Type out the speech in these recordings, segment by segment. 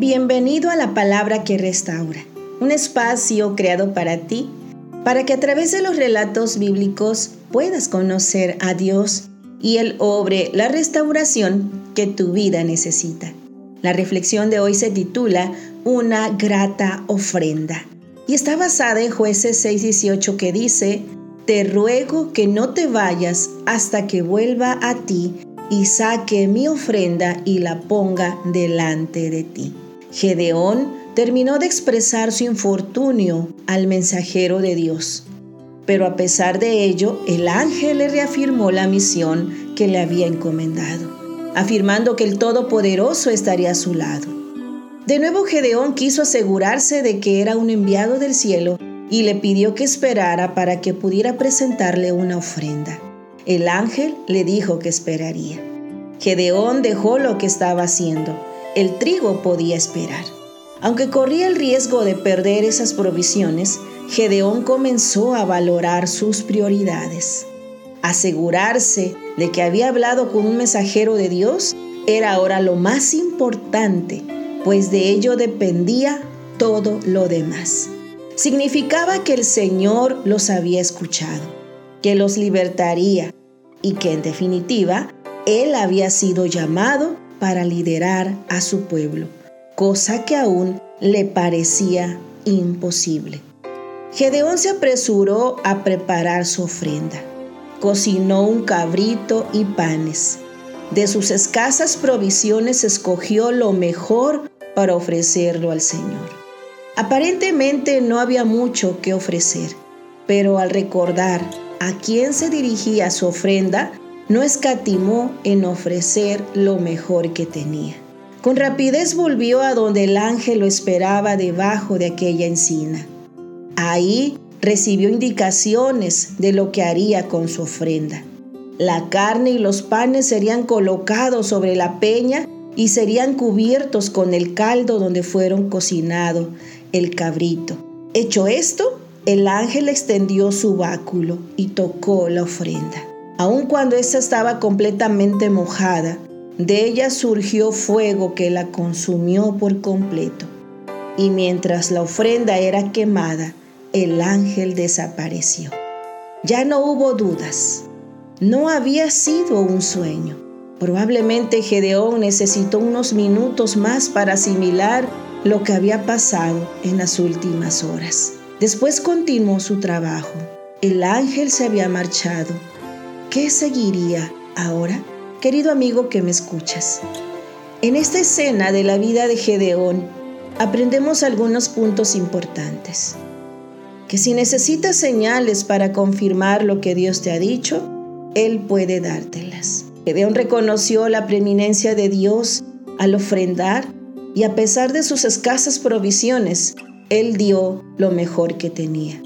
Bienvenido a la palabra que restaura, un espacio creado para ti, para que a través de los relatos bíblicos puedas conocer a Dios y Él obre la restauración que tu vida necesita. La reflexión de hoy se titula Una grata ofrenda y está basada en jueces 6:18 que dice, Te ruego que no te vayas hasta que vuelva a ti y saque mi ofrenda y la ponga delante de ti. Gedeón terminó de expresar su infortunio al mensajero de Dios, pero a pesar de ello, el ángel le reafirmó la misión que le había encomendado, afirmando que el Todopoderoso estaría a su lado. De nuevo Gedeón quiso asegurarse de que era un enviado del cielo y le pidió que esperara para que pudiera presentarle una ofrenda. El ángel le dijo que esperaría. Gedeón dejó lo que estaba haciendo el trigo podía esperar. Aunque corría el riesgo de perder esas provisiones, Gedeón comenzó a valorar sus prioridades. Asegurarse de que había hablado con un mensajero de Dios era ahora lo más importante, pues de ello dependía todo lo demás. Significaba que el Señor los había escuchado, que los libertaría y que en definitiva Él había sido llamado para liderar a su pueblo, cosa que aún le parecía imposible. Gedeón se apresuró a preparar su ofrenda. Cocinó un cabrito y panes. De sus escasas provisiones escogió lo mejor para ofrecerlo al Señor. Aparentemente no había mucho que ofrecer, pero al recordar a quién se dirigía su ofrenda, no escatimó en ofrecer lo mejor que tenía. Con rapidez volvió a donde el ángel lo esperaba debajo de aquella encina. Ahí recibió indicaciones de lo que haría con su ofrenda. La carne y los panes serían colocados sobre la peña y serían cubiertos con el caldo donde fueron cocinados el cabrito. Hecho esto, el ángel extendió su báculo y tocó la ofrenda. Aun cuando ésta estaba completamente mojada, de ella surgió fuego que la consumió por completo. Y mientras la ofrenda era quemada, el ángel desapareció. Ya no hubo dudas. No había sido un sueño. Probablemente Gedeón necesitó unos minutos más para asimilar lo que había pasado en las últimas horas. Después continuó su trabajo. El ángel se había marchado ¿Qué seguiría ahora? Querido amigo que me escuchas, en esta escena de la vida de Gedeón aprendemos algunos puntos importantes. Que si necesitas señales para confirmar lo que Dios te ha dicho, Él puede dártelas. Gedeón reconoció la preeminencia de Dios al ofrendar y a pesar de sus escasas provisiones, Él dio lo mejor que tenía.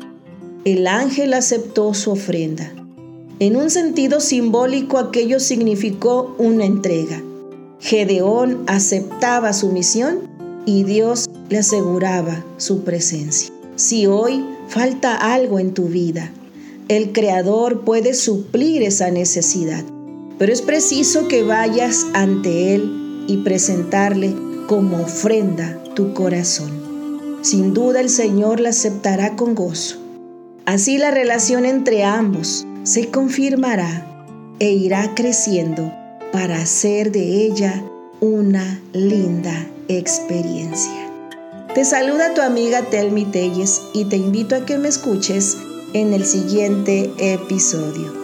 El ángel aceptó su ofrenda en un sentido simbólico aquello significó una entrega. Gedeón aceptaba su misión y Dios le aseguraba su presencia. Si hoy falta algo en tu vida, el Creador puede suplir esa necesidad, pero es preciso que vayas ante Él y presentarle como ofrenda tu corazón. Sin duda el Señor la aceptará con gozo. Así la relación entre ambos se confirmará e irá creciendo para hacer de ella una linda experiencia. Te saluda tu amiga Telmi Telles y te invito a que me escuches en el siguiente episodio.